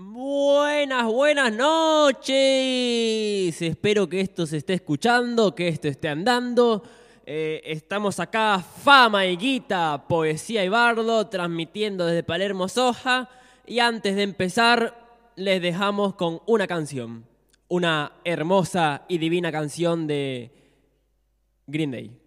Buenas, buenas noches. Espero que esto se esté escuchando, que esto esté andando. Eh, estamos acá, Fama y Guita, Poesía y Bardo, transmitiendo desde Palermo Soja. Y antes de empezar, les dejamos con una canción. Una hermosa y divina canción de Green Day.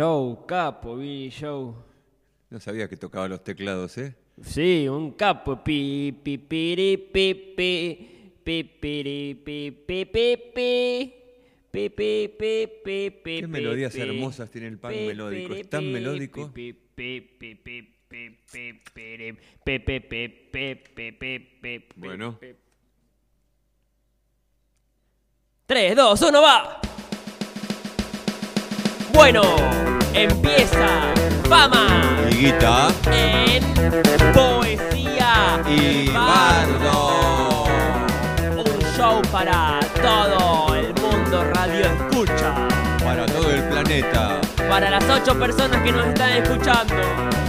Show, capo, Billy Show. No sabía que tocaba los teclados, ¿eh? Sí, un capo. Pi, pi, piri, pi, pi, pi, piri, pi, pi, pi, pi. Pi, pi, pi, pi, pi, Qué melodías hermosas tiene el Pi, melódico, es tan melódico. pi, pi, pi, pi, Bueno. pi. Tres, dos, uno, va. Bueno, empieza Fama Y Higuita en Poesía y Bardo. Un show para todo el mundo radio escucha. Para todo el planeta. Para las ocho personas que nos están escuchando.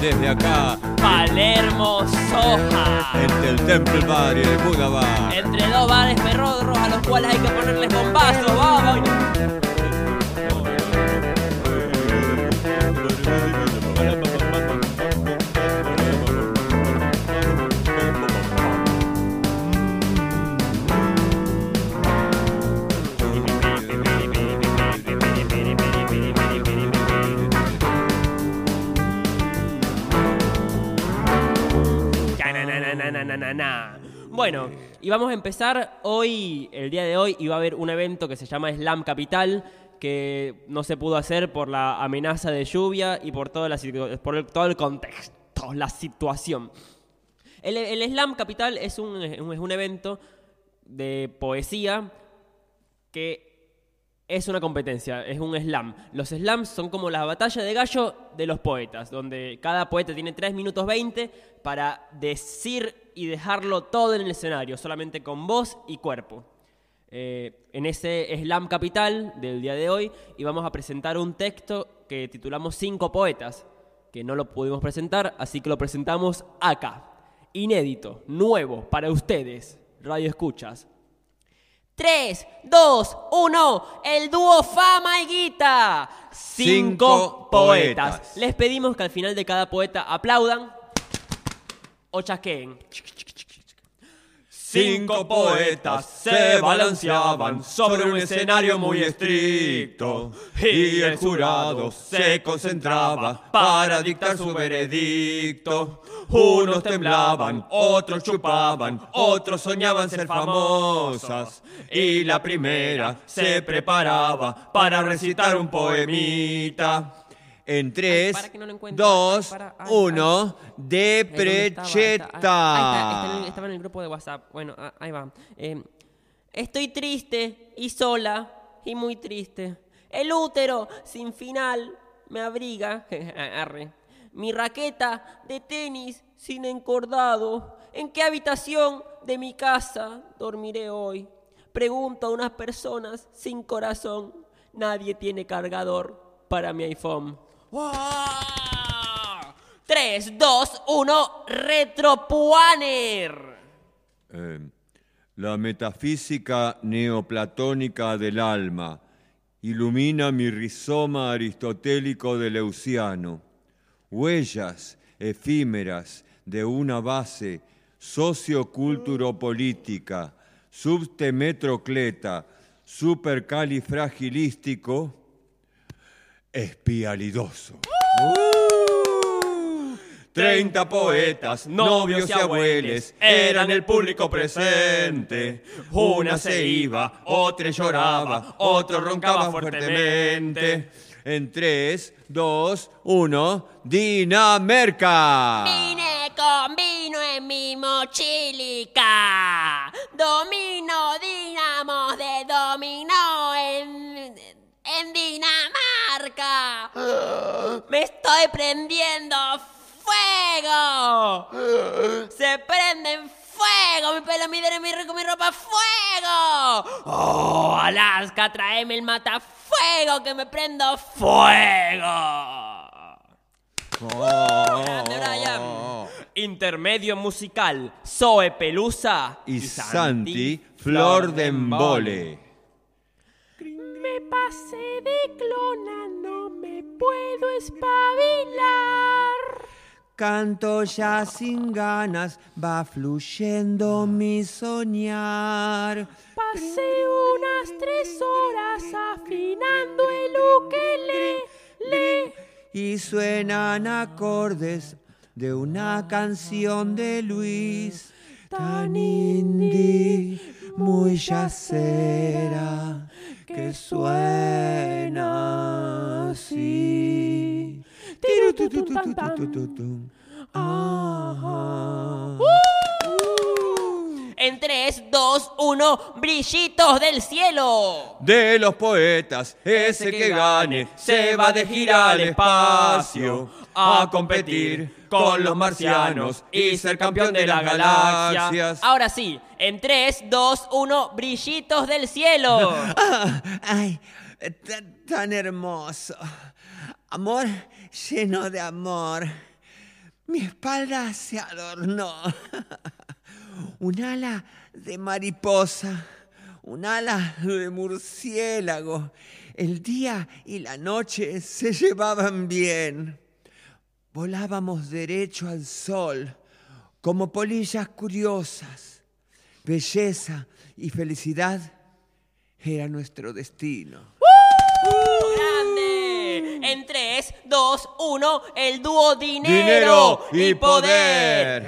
Desde acá, Palermo Soja. entre el Temple Bar y el Buda Bar. Entre dos bares perrodros a los cuales hay que ponerles bombazos. Vamos. Na-na-na-na-na-na-na. Bueno, y vamos a empezar hoy, el día de hoy, y va a haber un evento que se llama Slam Capital, que no se pudo hacer por la amenaza de lluvia y por, la, todo el contexto, la situación. El, el Slam Capital es un, es un evento de poesía que es una competencia, es un slam. Los slams son como la batalla de gallo de los poetas, donde cada poeta tiene 3 minutos 20 para decir y dejarlo todo en el escenario, solamente con voz y cuerpo. Eh, en ese slam capital del día de hoy y vamos a presentar un texto que titulamos Cinco Poetas, que no lo pudimos presentar, así que lo presentamos acá. Inédito, nuevo para ustedes, Radio Escuchas. 3, 2, 1, el dúo Fama y Guita. Cinco, Cinco poetas. poetas. Les pedimos que al final de cada poeta aplaudan o chasqueen. Cinco poetas se balanceaban sobre un escenario muy estricto y el jurado se concentraba para dictar su veredicto. Unos temblaban, otros chupaban, otros soñaban ser famosas y la primera se preparaba para recitar un poemita. En tres, para que no lo encuentre. dos, Ay, para, ay, uno, de Eh, ¿dónde estaba? Ahí está. precheta. Ahí está, está en el- estaba en el grupo de WhatsApp. Bueno, ah, ahí va. Eh, estoy triste y sola y muy triste. El útero sin final me abriga. Arre. Mi raqueta de tenis sin encordado. ¿En qué habitación de mi casa dormiré hoy? Pregunto a unas personas sin corazón. Nadie tiene cargador para mi iPhone. ¡Wow! 3, 2, 1, Retropuaner. Eh, la metafísica neoplatónica del alma ilumina mi rizoma aristotélico de Leuciano. Huellas efímeras de una base socioculturopolítica, subtemetrocleta, supercalifragilístico, espialidoso. Treinta poetas, novios y abueles eran el público presente. Una se iba, otra lloraba, otro roncaba fuertemente. En tres, dos, uno, Dinamerca. Vine con vino en mi mochilica. Domino, dinamos de dominó en, en Dinamarca. Me estoy prendiendo fuego. Se prende en fuego. Mi pelo, mi dedo, mi, mi ropa, fuego. Oh, Alaska, tráeme el matafuego que me prendo fuego. Grande, Brian. Intermedio musical, Zoe Pelusa Y Santi, Flor de Embole. Me pasé de clona, no me puedo espabilar. Canto ya sin ganas, va fluyendo mi soñar. Pasé unas tres horas afinando el ukelele. Y suenan acordes de una canción de Luis. Tan indie, muy yacera, que suena así. Ajá. En 3, 2, 1, brillitos del cielo. De los poetas, ese que gane se va de gira al espacio a competir con los marcianos y ser campeón de las galaxias. Ahora sí, en 3, 2, 1, brillitos del cielo. Ay, tan hermoso. Amor lleno de amor. Mi espalda se adornó. Un ala de mariposa, un ala de murciélago. El día y la noche se llevaban bien. Volábamos derecho al sol, como polillas curiosas. Belleza y felicidad era nuestro destino. ¡Grande! En 3, 2, 1, el dúo dinero, Dinero y poder.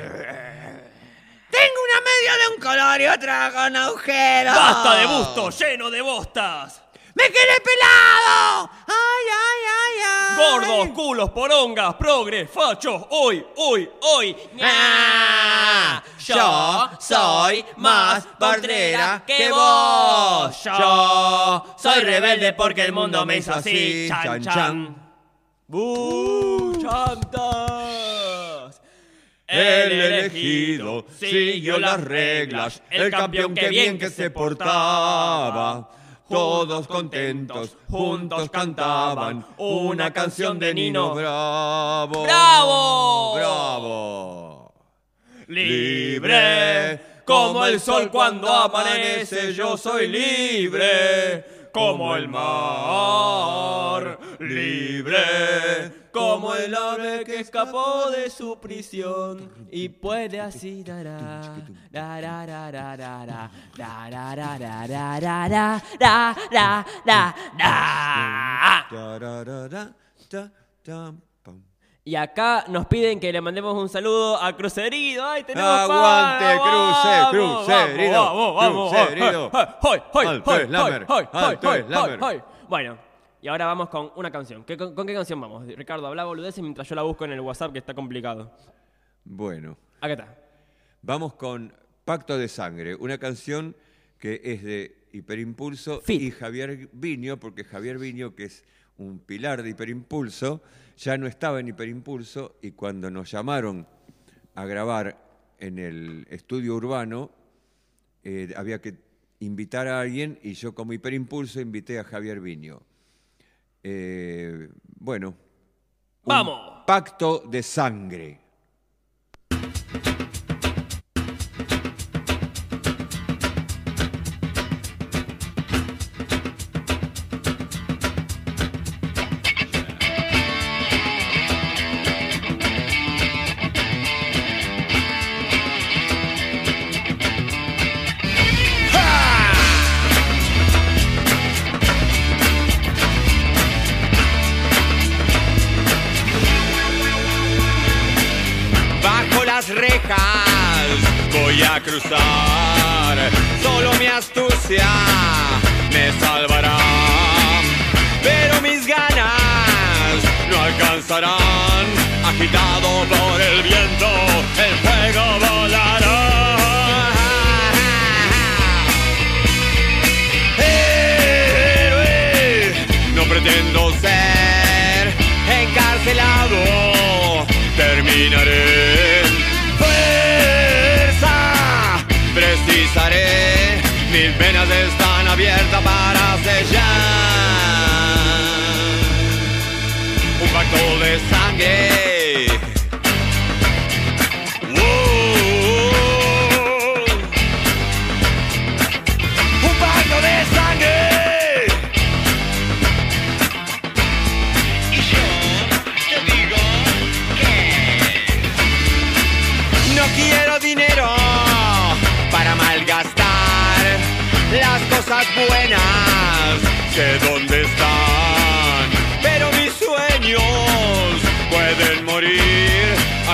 Tengo una media de un color y otra con agujeros. ¡Basta de busto lleno de bostas! ¡Me quedé pelado! ¡Ay, ay, ay, ay! Gordos, culos, porongas, progres, fachos, hoy, hoy, hoy. Ah, yo soy más portera que vos. Yo soy rebelde porque el mundo me hizo así. Chan, Chan, chan. ¡Bu! ¡Chantas! El elegido siguió las reglas, el campeón que bien que se portaba. Todos contentos, juntos cantaban una canción de Nino Bravo. ¡Bravo! ¡Bravo! Libre, como el sol cuando amanece, yo soy libre, como el mar. Libre, como el ave que escapó de su prisión y puede así Y acá nos piden que le mandemos un saludo a Crucerido. ¡Ay, tenemos Aguante! Cruce, ¡Vamos, Crucerido, vamos, vamos, Crucerido. ¡Hoy, hoy, hoy, Alto hoy, es Lamer, hoy, hoy, alto hoy, es Lamer. hoy, hoy! Bueno, y ahora vamos con una canción. ¿Qué- con, con qué canción vamos? Ricardo, habla boludeces mientras yo la busco en el WhatsApp que está complicado. Bueno, Acá está. vamos con Pacto de Sangre, una canción que es de Hiperimpulso Fit. y Javier Viño, porque Javier Viño, que es un pilar de Hiperimpulso, ya no estaba en Hiperimpulso y cuando nos llamaron a grabar en el estudio urbano, eh, había que invitar a alguien y yo como Hiperimpulso invité a Javier Viño. Eh, bueno. un ¡Vamos! Pacto de sangre. Alcanzarán. Agitado por el viento, el fuego volará. Héroe, no pretendo ser encarcelado. Terminaré fuerza, precisaré. Mis venas están abiertas para sellar pacto de sangre. Wow. Un pacto de sangre. Y yo te digo que no quiero dinero para malgastar las cosas buenas. Sé dónde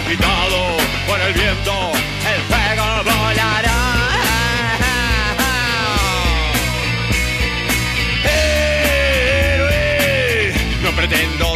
agitado por el viento. El fuego volará. Héroe, no pretendo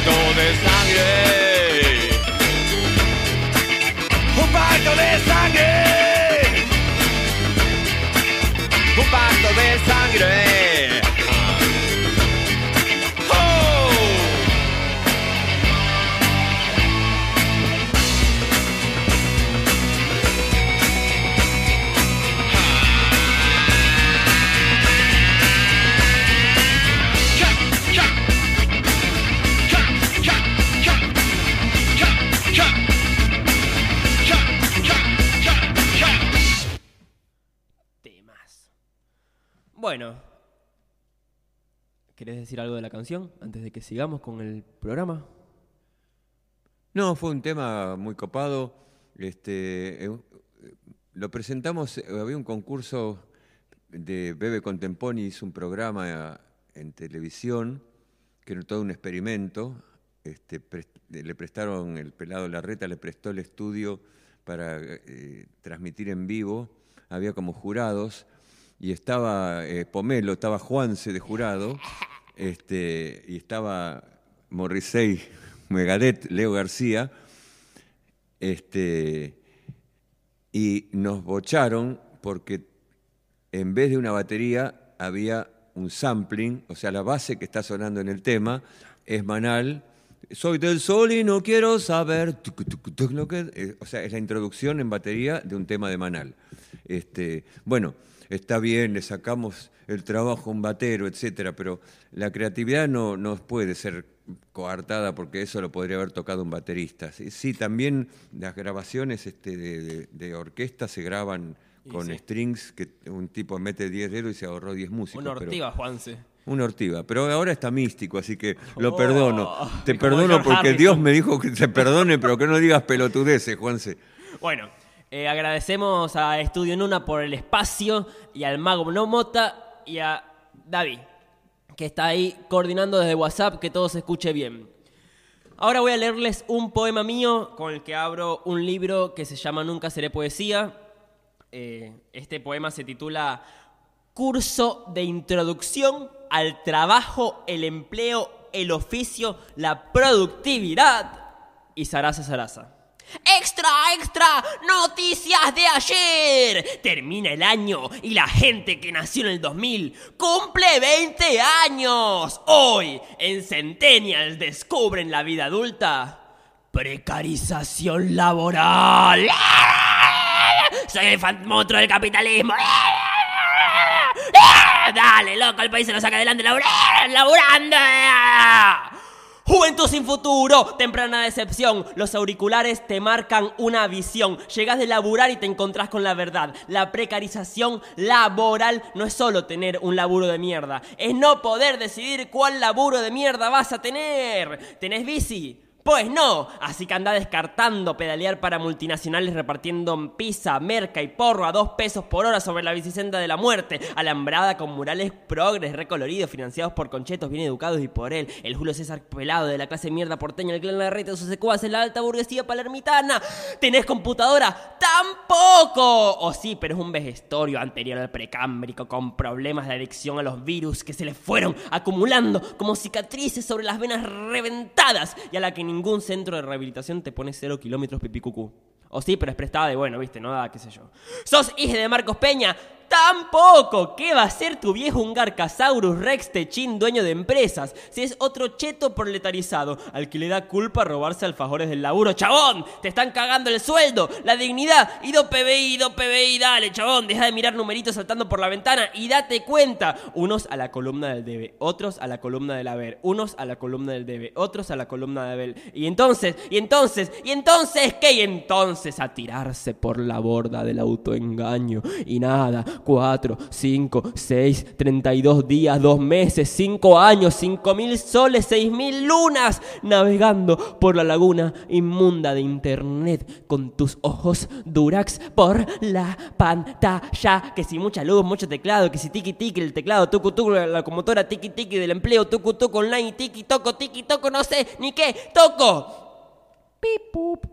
Un pacto de sangre. Un pacto de sangre. Un pacto de sangre. Decir algo de la canción antes de que sigamos con el programa? No, fue un tema muy copado. Este, eh, lo presentamos, eh, había un concurso de Bebe Contemponi, hizo un programa en televisión, que era todo un experimento. Este, le prestaron, el pelado Larreta le prestó el estudio para eh, transmitir en vivo. Había como jurados y estaba eh, Pomelo, estaba Juanse de jurado, este, y estaba Morrissey, Megadeth, Leo García, este, y nos bocharon porque en vez de una batería había un sampling, o sea, la base que está sonando en el tema es Manal. Soy del sol y no quiero saber. eh, o sea, es la introducción en batería de un tema de Manal. Este, bueno, está bien, le sacamos el trabajo a un batero, etcétera, pero la creatividad no, no puede ser coartada porque eso lo podría haber tocado un baterista. Sí, sí, también las grabaciones este, de, de- de orquesta se graban con sí. strings que un tipo mete 10 dedos y se ahorró 10 músicos. Una pero- ortiga, Juanse. una ortiga, pero ahora está místico, así que lo Oh, perdono. Te perdono porque Harrison. Dios me dijo que te perdone, pero que no digas pelotudeces, Juanse. Bueno, eh, agradecemos a Estudio Nuna por el espacio y al Mago No Mota y a David, que está ahí coordinando desde WhatsApp que todo se escuche bien. Ahora voy a leerles un poema mío con el que abro un libro que se llama Nunca seré poesía. Eh, este poema se titula Curso de Introducción al Trabajo, el Empleo, el Oficio, la Productividad y Sarasa Sarasa. ¡Extra, extra! ¡Noticias de ayer! Termina el año y la gente que nació en el 2000 cumple 20 años. Hoy, en Centennials descubren la vida adulta. Precarización laboral. Soy el fantasma del capitalismo. Dale, loco, el país se lo saca adelante labura- laburando. Juventud sin futuro, temprana decepción. Los auriculares te marcan una visión. Llegas de laburar y te encontrás con la verdad. La precarización laboral no es solo tener un laburo de mierda, es no poder decidir cuál laburo de mierda vas a tener. ¿Tenés bici? Pues no, así que anda descartando pedalear para multinacionales repartiendo pizza, merca y porro a dos pesos por hora sobre la bicicenda de la muerte, alambrada con murales progres recoloridos financiados por conchetos bien educados y por él, el Julio César pelado de la clase mierda porteña, el clan Larreta, sus secuaces, la alta burguesía palermitana. ¿Tenés computadora? ¡Tampoco! O sí, pero es un vejestorio anterior al precámbrico con problemas de adicción a los virus que se le fueron acumulando como cicatrices sobre las venas reventadas y a la que ningún centro de rehabilitación te pone cero kilómetros pipicucú. O sí, pero es prestada de bueno, viste, no da, qué sé yo. ¿Sos hijo de Marcos Peña? Tampoco. ¿Qué va a ser tu viejo un Garcasaurus Rex Techín dueño de empresas? Si es otro cheto proletarizado al que le da culpa robarse alfajores del laburo. ¡Chabón! Te están cagando el sueldo, la dignidad. Y do PBI, do PBI, dale, chabón. Deja de mirar numeritos saltando por la ventana y date cuenta. Unos a la columna del debe, otros a la columna del haber, unos a la columna del debe, otros a la columna del haber. Y entonces, y entonces, y entonces, ¿qué? Y entonces a tirarse por la borda del autoengaño. Y nada, cuatro, cinco, seis, treinta y dos días, dos meses, cinco años, cinco mil soles, seis mil lunas, navegando por la laguna inmunda de internet con tus ojos durax por la pantalla. Que si mucha luz, mucho teclado, que si tiki tiki el teclado, tucu tucu la locomotora, tiki tiki del empleo, tucu tucu online, tiki toco, tiki toco, no sé ni qué, toco. Pip, pup,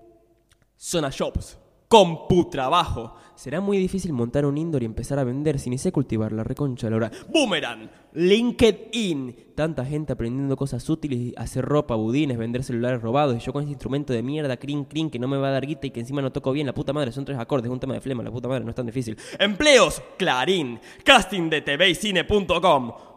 Zona Shops. Computrabajo. Será muy difícil montar un indoor y empezar a vender si ni sé cultivar la reconcha la hora. Boomerang. LinkedIn. Tanta gente aprendiendo cosas útiles, hacer ropa, budines, vender celulares robados y yo con ese instrumento de mierda, crin crin, que no me va a dar guita y que encima no toco bien. La puta madre, son tres acordes, un tema de flema, la puta madre, no es tan difícil. Empleos. Clarín. Casting de TV.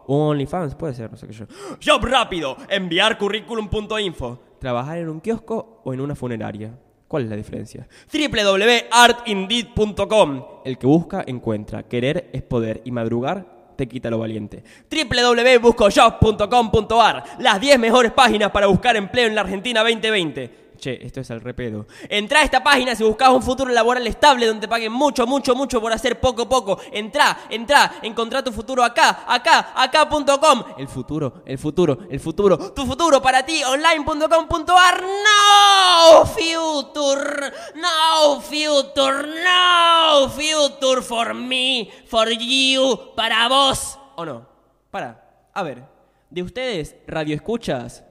OnlyFans, puede ser, no sé qué yo. Job rápido. Enviar currículum.info. Trabajar en un kiosco o en una funeraria. ¿Cuál es la diferencia? www.artindeed.com. El que busca, encuentra. Querer es poder y madrugar te quita lo valiente. www.buscojob.com.ar. Las 10 mejores páginas para buscar empleo en la Argentina 2020. Che, esto es al repedo. Entra a esta página si buscas un futuro laboral estable donde te paguen mucho, mucho, mucho por hacer poco, poco. Entra, entra, encontrá tu futuro acá, acá, acá.com. El futuro, el futuro, el futuro. Tu futuro para ti, online.com.ar. No future, no future, no future for me, for you, para vos. ¿O no? Para, a ver, de ustedes, radio escuchas,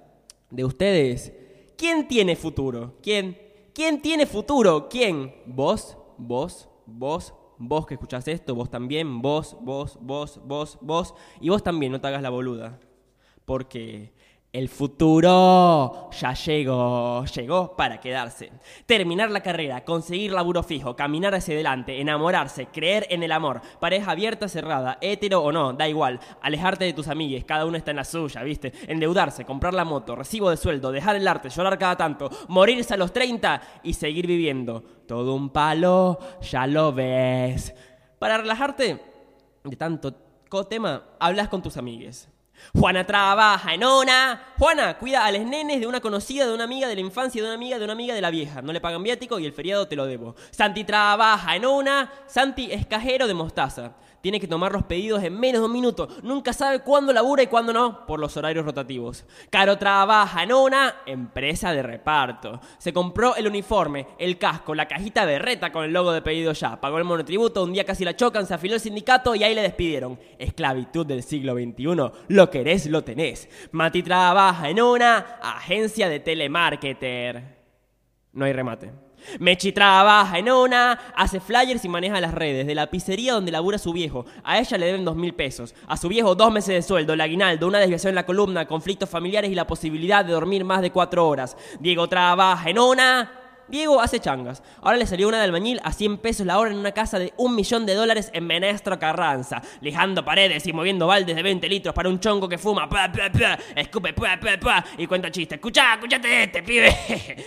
de ustedes, ¿Quién tiene futuro? ¿Quién? ¿Quién tiene futuro? ¿Quién? ¿Vos? ¿Vos? ¿Vos? Vos que escuchás esto, vos también, vos, vos, vos, vos, vos, y vos también, no te hagas la boluda. Porque el futuro ya llegó, llegó para quedarse. Terminar la carrera, conseguir laburo fijo, caminar hacia adelante, enamorarse, creer en el amor, pareja abierta, cerrada, hétero o no, da igual. Alejarte de tus amigues, cada uno está en la suya, ¿viste? Endeudarse, comprar la moto, recibo de sueldo, dejar el arte, llorar cada tanto, morirse a los 30 y seguir viviendo. Todo un palo, ya lo ves. Para relajarte de tanto tema, hablas con tus amigues. Juana trabaja en una. Juana cuida a los nenes de una conocida, de una amiga de la infancia, de una amiga, de una amiga de la vieja. No le pagan viático y el feriado te lo debo. Santi trabaja en una. Santi es cajero de mostaza. Tiene que tomar los pedidos en menos de un minuto. Nunca sabe cuándo labura y cuándo no, por los horarios rotativos. Caro trabaja en una empresa de reparto. Se compró el uniforme, el casco, la cajita berreta con el logo de pedido ya. Pagó el monotributo, un día casi la chocan, se afiló el sindicato y ahí le despidieron. Esclavitud del siglo XXI. Lo querés, lo tenés. Mati trabaja en una agencia de telemarketer. No hay remate. Mechi trabaja en una, hace flyers y maneja las redes de la pizzería donde labura su viejo. A ella le deben dos mil pesos. A su viejo dos meses de sueldo, el aguinaldo, una desviación en la columna, conflictos familiares y la posibilidad de dormir más de cuatro horas. Diego trabaja en una, Diego hace changas. Ahora le salió una de albañil a 100 pesos la hora en una casa de un millón de dólares en Menestro Carranza. Lijando paredes y moviendo baldes de 20 litros para un chongo que fuma. escupe, y cuenta chistes. Escuchá, escuchate este, pibe.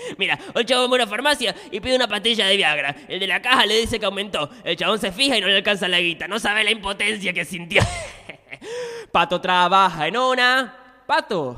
Mira, el chabón va a una farmacia y pide una pastilla de Viagra. El de la caja le dice que aumentó. El chabón se fija y no le alcanza la guita. No sabe la impotencia que sintió. Pato trabaja en una. Pato,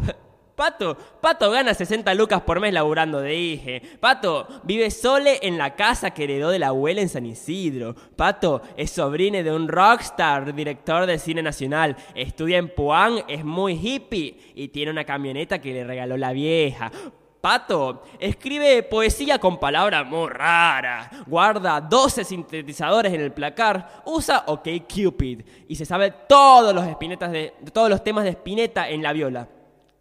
Pato, Pato gana 60 lucas por mes laburando de hije. Pato vive sole en la casa que heredó de la abuela en San Isidro. Pato es sobrino de un rockstar, director de cine nacional. Estudia en Puan, es muy hippie y tiene una camioneta que le regaló la vieja. Pato escribe poesía con palabras muy raras, guarda 12 sintetizadores en el placar, usa OK Cupid y se sabe todos los, espinetas de, todos los temas de Spinetta en la viola.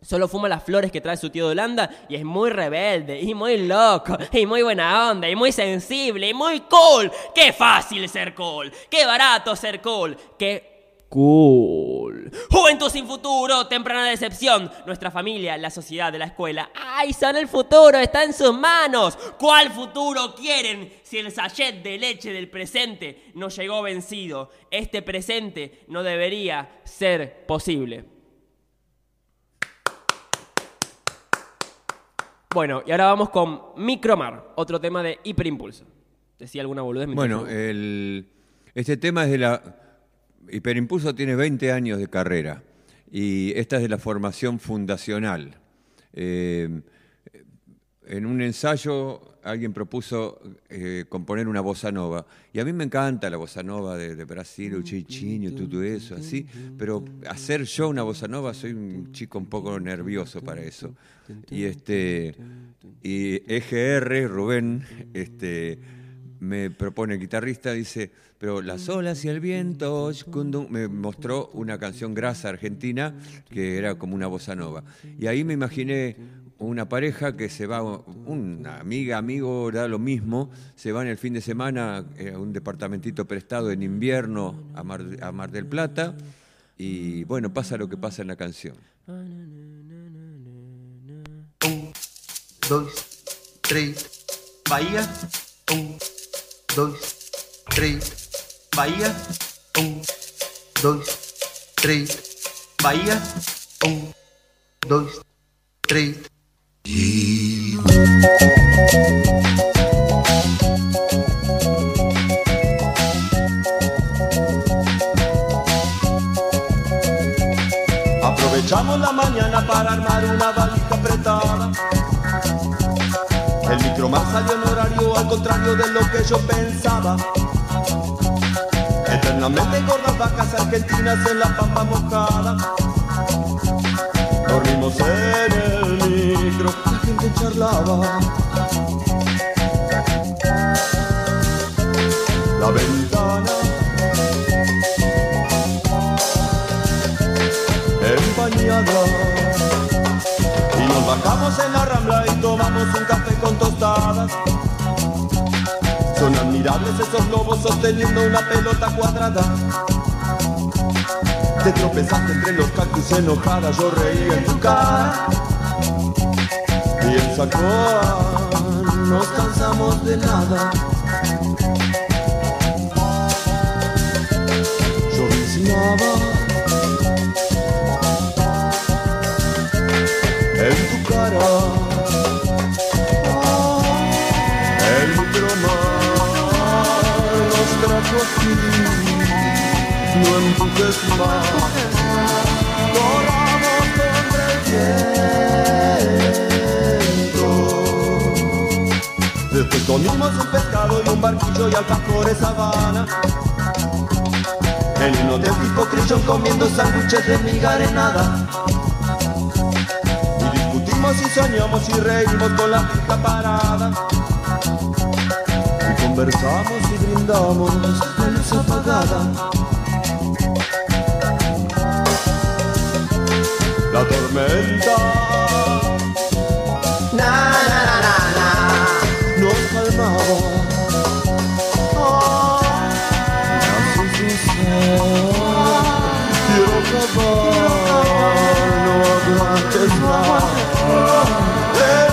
Solo fuma las flores que trae su tío de Holanda y es muy rebelde y muy loco y muy buena onda y muy sensible y muy cool. ¡Qué fácil ser cool! ¡Qué barato ser cool! ¡Qué cool! Juventud sin futuro, temprana decepción. Nuestra familia, la sociedad, la escuela. ¡Ay, son el futuro! ¡Está en sus manos! ¿Cuál futuro quieren si el sachet de leche del presente no llegó vencido? Este presente no debería ser posible. Bueno, y ahora vamos con Micromar, otro tema de hiperimpulso. ¿Decía alguna boludez? Bueno, el, este tema es de la... Hiperimpulso tiene 20 años de carrera y esta es de la formación fundacional. Eh, en un ensayo alguien propuso eh, componer una bossa nova. Y a mí me encanta la bossa nova de, Brasil, el chichinho, todo eso, así. Pero hacer yo una bossa nova, soy un chico un poco nervioso para eso. Y este y EGR, Rubén, este me propone el guitarrista, dice, pero las olas y el viento, me mostró una canción grasa argentina que era como una bossa nova. Y ahí me imaginé una pareja que se va, una amiga, amigo, da lo mismo, se van el fin de semana eh, a un departamentito prestado en invierno a Mar, a Mar del Plata y bueno, pasa lo que pasa en la canción. Um, dois, três, Bahia. Um, dois, três, Bahia. Um, dois, três, Bahia. Um, dois, três. Aprovechamos la mañana para armar una valija apretada. El micro más salió en horario al contrario de lo que yo pensaba. Eternamente gordas vacas argentinas en la pampa mojada. Dormimos en el micro, la gente charlaba. La ventana empañada. Y nos bajamos en la rambla y tomamos un café con tostadas. Son admirables esos lobos sosteniendo una pelota cuadrada. Te tropezaste entre los cactus enojada, yo reía en tu cara. Sacoa nos cansamos de nada. Lloviznaba en tu cara. El micromar nos trajo aquí. No empujes más. Comimos un pescado y un barquillo y alfajores sabana. En uno de tipo crillón comiendo sándwiches de miga arenada. Y discutimos y soñamos y reímos con la fija parada. Y conversamos y brindamos con luz apagada. La tormenta aguantes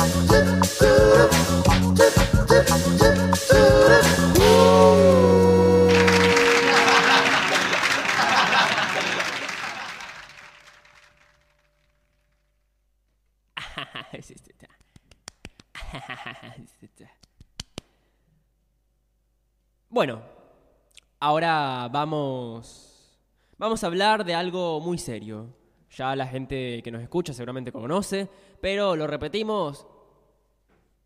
Bueno, ahora vamos. Vamos a hablar de algo muy serio. Ya la gente que nos escucha seguramente conoce, pero lo repetimos.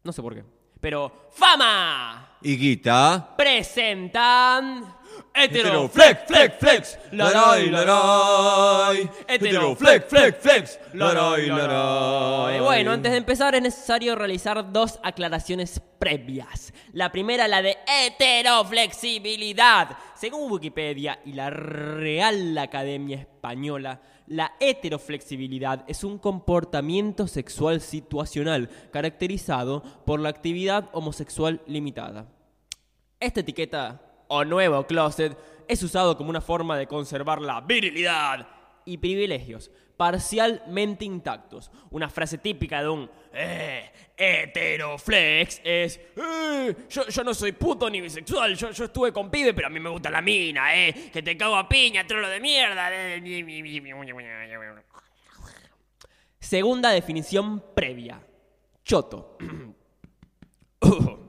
No sé por qué. Pero ¡Fama! Y Guita, Presentan. Hetero, flex, flex, flex, laray, laray. Hetero, flex, flex, flex, laray, laray. Bueno, antes de empezar es necesario realizar dos aclaraciones previas. La primera, la de heteroflexibilidad. Según Wikipedia y la Real Academia Española, la heteroflexibilidad es un comportamiento sexual situacional caracterizado por la actividad homosexual limitada. Esta etiqueta, o nuevo closet, es usado como una forma de conservar la virilidad y privilegios parcialmente intactos. Una frase típica de un eh, heteroflex es eh, yo, no soy puto ni bisexual, yo, yo estuve con pibe, pero a mí me gusta la mina, eh, que te cago a piña, trolo de mierda. Segunda definición previa. Choto.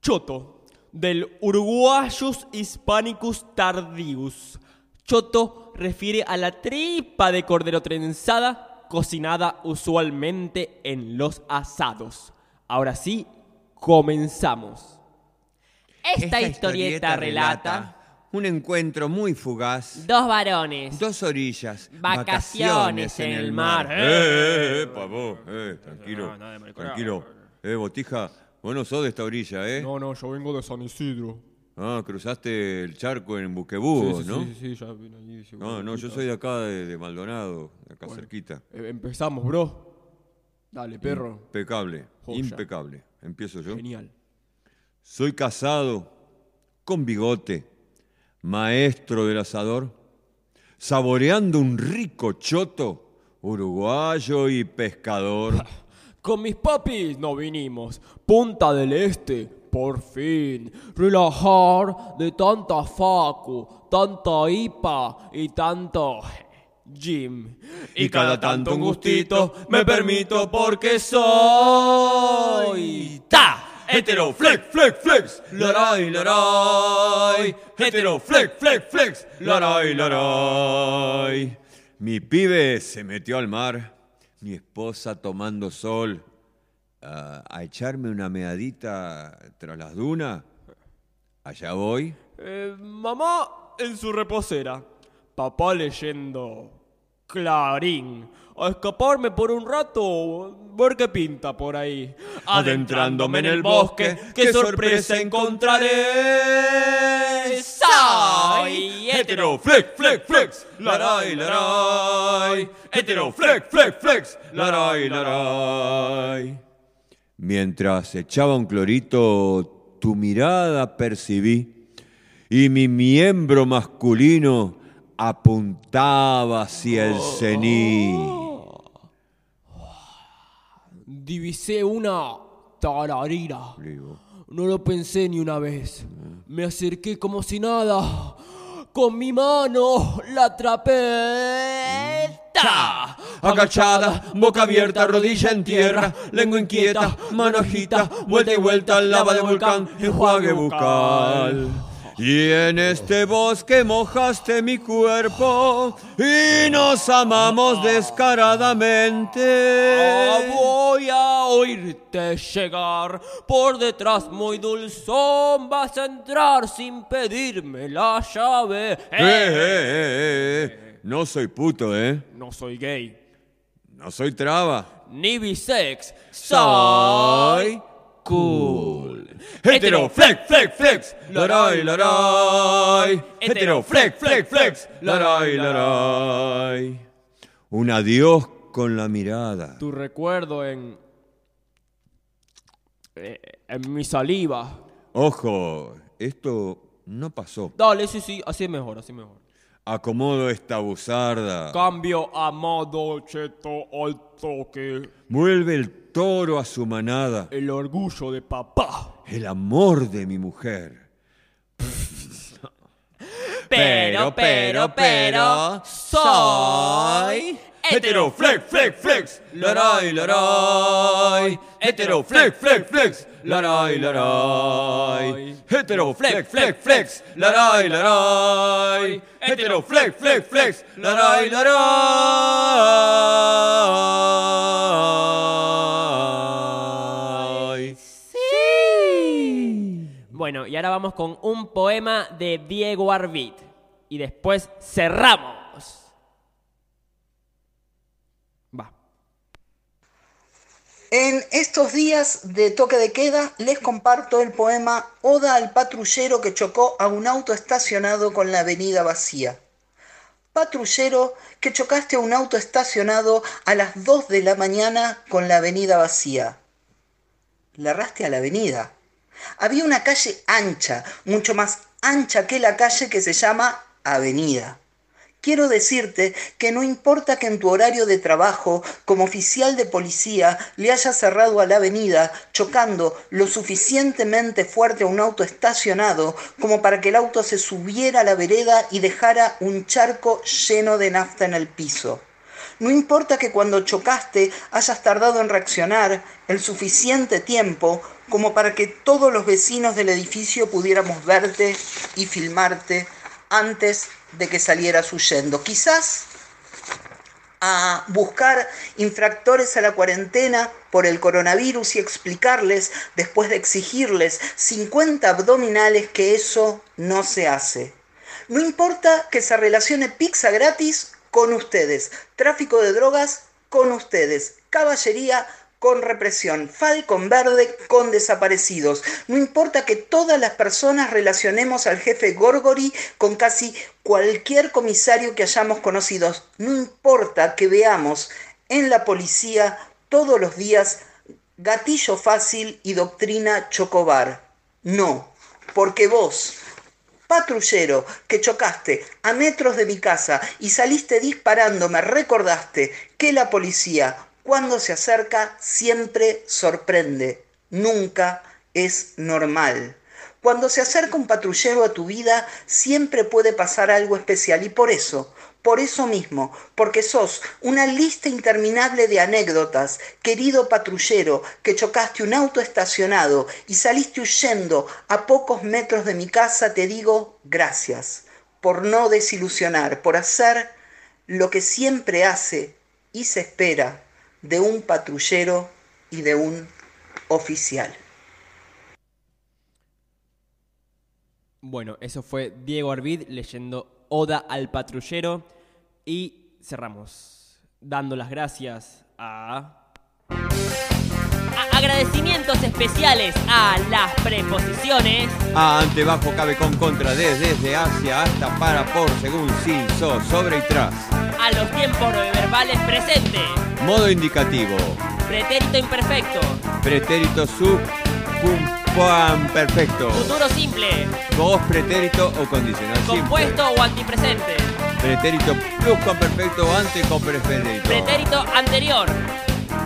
Choto, del Uruguayus Hispanicus tardius. Choto refiere a la tripa de cordero trenzada, cocinada usualmente en los asados. Ahora sí, comenzamos. Esta, historieta, relata un encuentro muy fugaz. dos varones. Dos orillas. Vacaciones en el mar. Eh, eh, eh, pavo, eh, tranquilo. No, tranquilo. Eh, botija, vos no sos de esta orilla, ¿eh? No, no, yo vengo de San Isidro. Ah, cruzaste el charco en Buquebúo, sí, sí, ¿no? sí, sí, ya vine sí, No, no, yo soy de acá, de, de Maldonado, de acá cerquita. Eh, empezamos, bro. Dale, perro. Impecable, Joya. impecable. Empiezo yo. Genial. Soy casado, con bigote, maestro del asador, saboreando un rico choto, uruguayo y pescador. Con mis papis no vinimos. Punta del Este, por fin. Relajar de tanta facu, tanta IPA y tanto gym. Y cada tanto un gustito me permito porque soy ta. Hetero flex, flex, flex, laray, laray. Hetero flex, flex, flex, laray, laray. Mi pibe se metió al mar, mi esposa tomando sol, a, a echarme una meadita tras las dunas. Allá voy. Eh, mamá en su reposera. Papá leyendo Clarín. A escaparme por un rato, ver qué pinta por ahí. Adentrándome en el bosque, qué sorpresa encontraré. Soy hetero flex, flex, flex, laray, laray. Hetero flex, flex, flex, laray, laray. Mientras echaba un clorito, tu mirada percibí y mi miembro masculino apuntaba hacia el cení. Divisé una tararira. No lo pensé ni una vez. Me acerqué como si nada. Con mi mano la atrapé. ¡Ta! Agachada, boca abierta, rodilla en tierra, lengua inquieta, mano agita, vuelta y vuelta, lava de volcán, enjuague bucal. Y en este bosque mojaste mi cuerpo y nos amamos descaradamente. Ah, voy a oírte llegar por detrás muy dulzón vas a entrar sin pedirme la llave Eh, eh, eh, eh. No soy puto, ¿eh? no soy gay No soy traba. ni bisex Soy cool. Hetero flex, flex, flex, laray, laray. Hetero flex, flex, flex, laray, laray. Un adiós con la mirada. tu recuerdo en eh, en mi saliva Ojo, esto no pasó. dale sí sí así es mejor así es mejor Acomodo esta buzarda. cambio a modo cheto al toque Vuelve el toro a su manada. el orgullo de papá El amor de mi mujer. Pero, pero, pero, soy hetero flex, flex, flex, laray, laray. Hetero flex, flex, flex, laray, laray. Hetero flex, flex, flex, laray, laray. Hetero flex, flex, flex, laray, laray. Bueno, Bueno, y ahora vamos con un poema de Diego Arvid. Y después cerramos. Va. En estos días de toque de queda les comparto el poema Oda al patrullero que chocó a un auto estacionado con la avenida vacía. Patrullero que chocaste a un auto estacionado a las 2 de la mañana con la avenida vacía. Le erraste a la avenida. Había una calle ancha, mucho más ancha que la calle que se llama Avenida. Quiero decirte que no importa que en tu horario de trabajo como oficial de policía le hayas cerrado a la avenida chocando lo suficientemente fuerte a un auto estacionado como para que el auto se subiera a la vereda y dejara un charco lleno de nafta en el piso. No importa que cuando chocaste hayas tardado en reaccionar el suficiente tiempo como para que todos los vecinos del edificio pudiéramos verte y filmarte antes de que salieras huyendo. Quizás a buscar infractores a la cuarentena por el coronavirus y explicarles, después de exigirles 50 abdominales, que eso no se hace. No importa que se relacione pizza gratis con ustedes, tráfico de drogas con ustedes, caballería con represión, Falcon Verde con desaparecidos. No importa que todas las personas relacionemos al jefe Gorgori con casi cualquier comisario que hayamos conocido. No importa que veamos en la policía todos los días gatillo fácil y doctrina chocobar. No, porque vos, patrullero, que chocaste a metros de mi casa y saliste disparando, me recordaste que la policía cuando se acerca siempre sorprende, nunca es normal. Cuando se acerca un patrullero a tu vida siempre puede pasar algo especial y por eso, por eso mismo, porque sos una lista interminable de anécdotas, querido patrullero, que chocaste un auto estacionado y saliste huyendo a pocos metros de mi casa, te digo gracias por no desilusionar, por hacer lo que siempre hace y se espera de un patrullero y de un oficial. Bueno, eso fue Diego Arvid leyendo Oda al patrullero y cerramos dando las gracias a... Agradecimientos especiales a las preposiciones. A ante, bajo, cabe, con, contra, de, desde, hacia, hasta, para, por, según, sin, so, sobre y tras. A los tiempos verbales presentes. Modo indicativo. Pretérito imperfecto. Pretérito sub, perfecto. Futuro simple. Voz, pretérito o condicional simple. Compuesto o antipresente. Pretérito plus con perfecto o ante con pretérito. Pretérito anterior.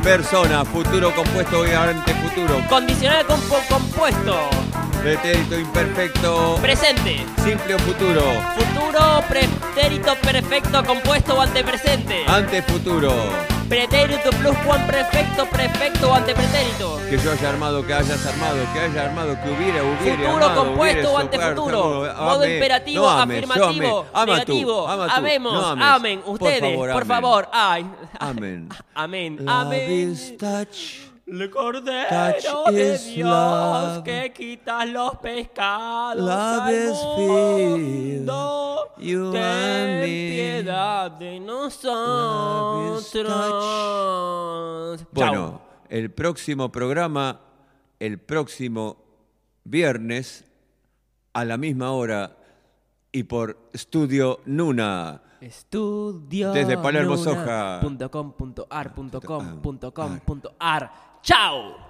Persona, futuro compuesto y ante futuro. Condicional con compuesto. Pretérito imperfecto. Presente. Simple o futuro. Futuro, pretérito perfecto compuesto o antepresente. Ante futuro. Pretérito plus cuan perfecto, perfecto o antepretérito. Que yo haya armado, que hayas armado, que haya armado, que hubiera, hubiera. Futuro armado, compuesto o antefuturo. Modo imperativo, No ames, afirmativo. Ama tú, negativo. ama tú, Amemos, no ames. amen. Por Ustedes, favor, por favor. Ay. Amén. Amén. Amén. El cordero Touch de Dios love. que quitas los pescados Love al mundo. You Ten piedad de nosotros. Bueno, el próximo programa, el próximo viernes, a la misma hora y por Estudio Nuna. Estudio Desde Palermo, Soja. com ar ar. Ciao。